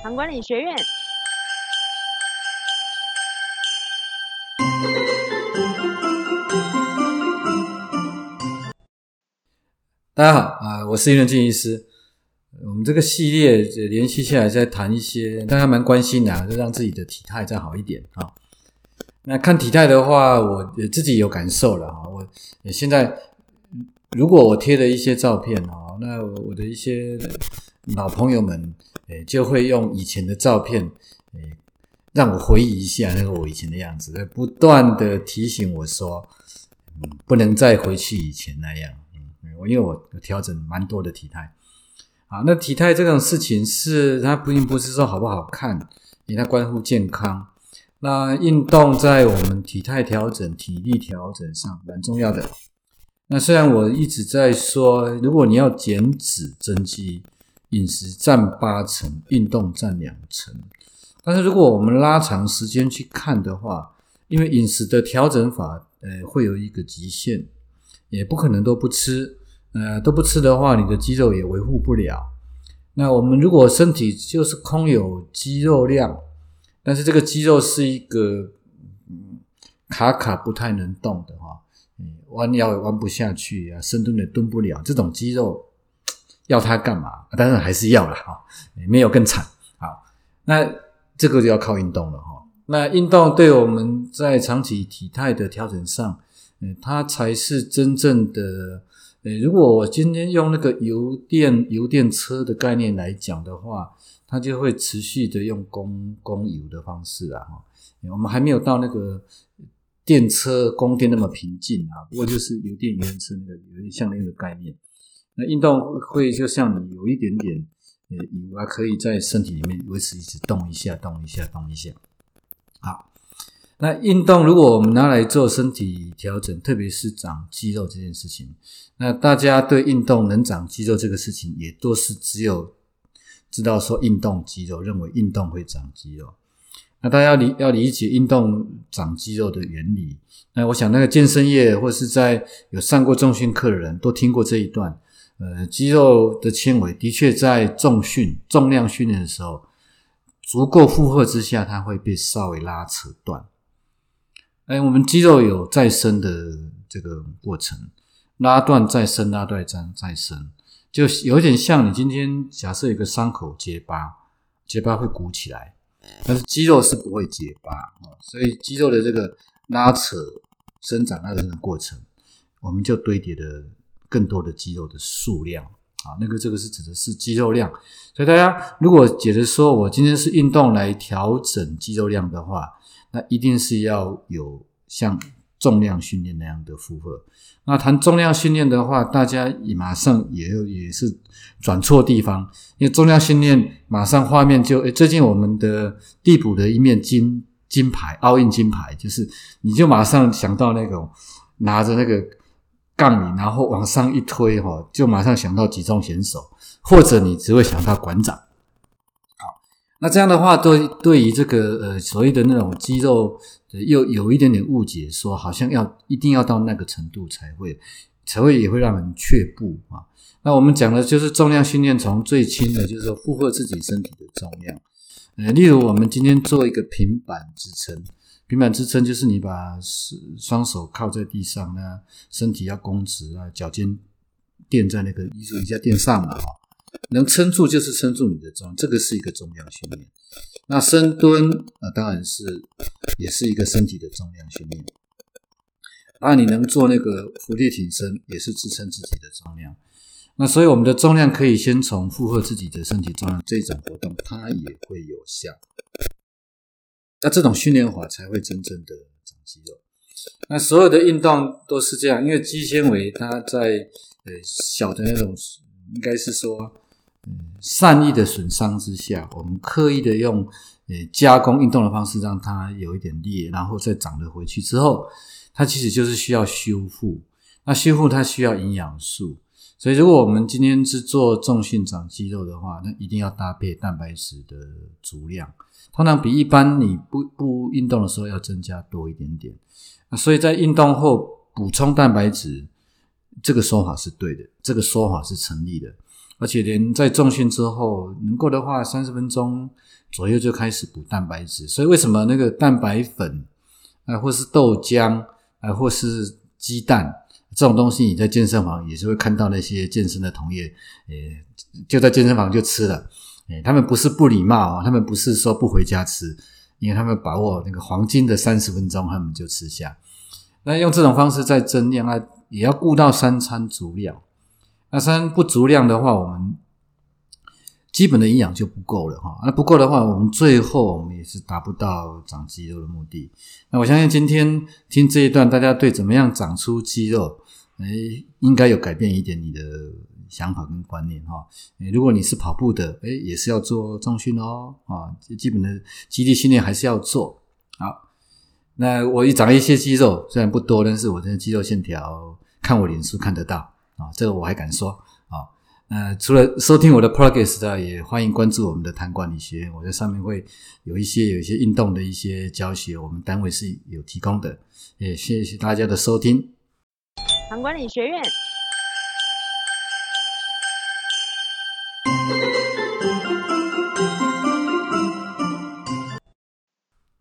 糖管理学院。大家好啊、我是林仁静医师。我们这个系列联系下来，在谈一些大家蛮关心的、就让自己的体态再好一点啊。那看体态的话，我自己有感受了哈。我现在如果我贴了一些照片啊，那我的一些老朋友们呃就会用以前的照片呃让我回忆一下那个我以前的样子，不断的提醒我说，嗯，不能再回去以前那样。嗯，我因为我调整蛮多的体态。啊，那体态这种事情是它并不是说好不好看，因为它关乎健康。那运动在我们体态调整、体力调整上蛮重要的。那虽然我一直在说，如果你要减脂增肌，饮食占八成，运动占两成。但是如果我们拉长时间去看的话，因为饮食的调整法，呃，会有一个极限，也不可能都不吃。呃，都不吃的话，你的肌肉也维护不了。那我们如果身体就是空有肌肉量，但是这个肌肉是一个嗯卡卡不太能动的话，嗯，弯腰也弯不下去啊，深蹲也蹲不了，这种肌肉要它干嘛？当然还是要了哈，没有更惨。好，那这个就要靠运动了哈。那运动对我们在长期体态的调整上，嗯，它才是真正的。呃，如果我今天用那个油电油电车的概念来讲的话，它就会持续的用供供油的方式啊，哈，我们还没有到那个电车供电那么平静啊，不过就是油电油车那个有点像那个概念。那运动会就像你有一点点呃油啊，可以在身体里面维持一直动一下，动一下，动一下。好，那运动如果我们拿来做身体调整，特别是长肌肉这件事情。那大家对运动能长肌肉这个事情，也都是只有知道说运动肌肉，认为运动会长肌肉。那大家要理要理解运动长肌肉的原理。那我想，那个健身业或是在有上过重训课的人都听过这一段。呃，肌肉的纤维的确在重训、重量训练的时候，足够负荷之下，它会被稍微拉扯断。哎，我们肌肉有再生的这个过程。拉断再生，拉断再再生，就有点像你今天假设有个伤口结疤，结疤会鼓起来，但是肌肉是不会结疤啊，所以肌肉的这个拉扯、生长那个过程，我们就堆叠的更多的肌肉的数量。啊，那个这个是指的是肌肉量，所以大家如果觉得说我今天是运动来调整肌肉量的话，那一定是要有像。重量训练那样的负荷，那谈重量训练的话，大家也马上也也是转错地方，因为重量训练马上画面就诶，最近我们的递补的一面金金牌奥运金牌，就是你就马上想到那种拿着那个杠铃，然后往上一推哈，就马上想到举重选手，或者你只会想到馆长。好那这样的话，对对于这个呃所谓的那种肌肉，又有一点点误解，说好像要一定要到那个程度才会才会也会让人却步啊。那我们讲的就是重量训练，从最轻的就是说负荷自己身体的重量，呃，例如我们今天做一个平板支撑，平板支撑就是你把双手靠在地上呢，身体要弓直啊，脚尖垫在那个椅子瑜伽垫上嘛，哈。能撑住就是撑住你的重，这个是一个重量训练。那深蹲啊，当然是也是一个身体的重量训练。啊，你能做那个伏地挺身，也是支撑自己的重量。那所以我们的重量可以先从负荷自己的身体重量这种活动，它也会有效。那这种训练法才会真正的长肌肉。那所有的运动都是这样，因为肌纤维它在呃小的那种。应该是说，嗯，善意的损伤之下，我们刻意的用呃加工运动的方式让它有一点裂，然后再长了回去之后，它其实就是需要修复。那修复它需要营养素，所以如果我们今天是做重训长肌肉的话，那一定要搭配蛋白质的足量，通常比一般你不不运动的时候要增加多一点点。所以在运动后补充蛋白质。这个说法是对的，这个说法是成立的。而且连在重训之后，能够的话，三十分钟左右就开始补蛋白质。所以为什么那个蛋白粉啊，或是豆浆啊，或是鸡蛋这种东西，你在健身房也是会看到那些健身的同业，诶，就在健身房就吃了。诶，他们不是不礼貌啊，他们不是说不回家吃，因为他们把握那个黄金的三十分钟，他们就吃下。那用这种方式在增量啊，也要顾到三餐足量。那三不足量的话，我们基本的营养就不够了哈。那不够的话，我们最后我们也是达不到长肌肉的目的。那我相信今天听这一段，大家对怎么样长出肌肉，哎，应该有改变一点你的想法跟观念哈。如果你是跑步的，哎，也是要做重训哦啊，基本的肌力训练还是要做好。那我一长一些肌肉，虽然不多，但是我的肌肉线条，看我脸书看得到啊，这个我还敢说啊。那除了收听我的 podcast 的，也欢迎关注我们的谈管理学，我在上面会有一些有一些运动的一些教学，我们单位是有提供的。也谢谢大家的收听。谈管理学院。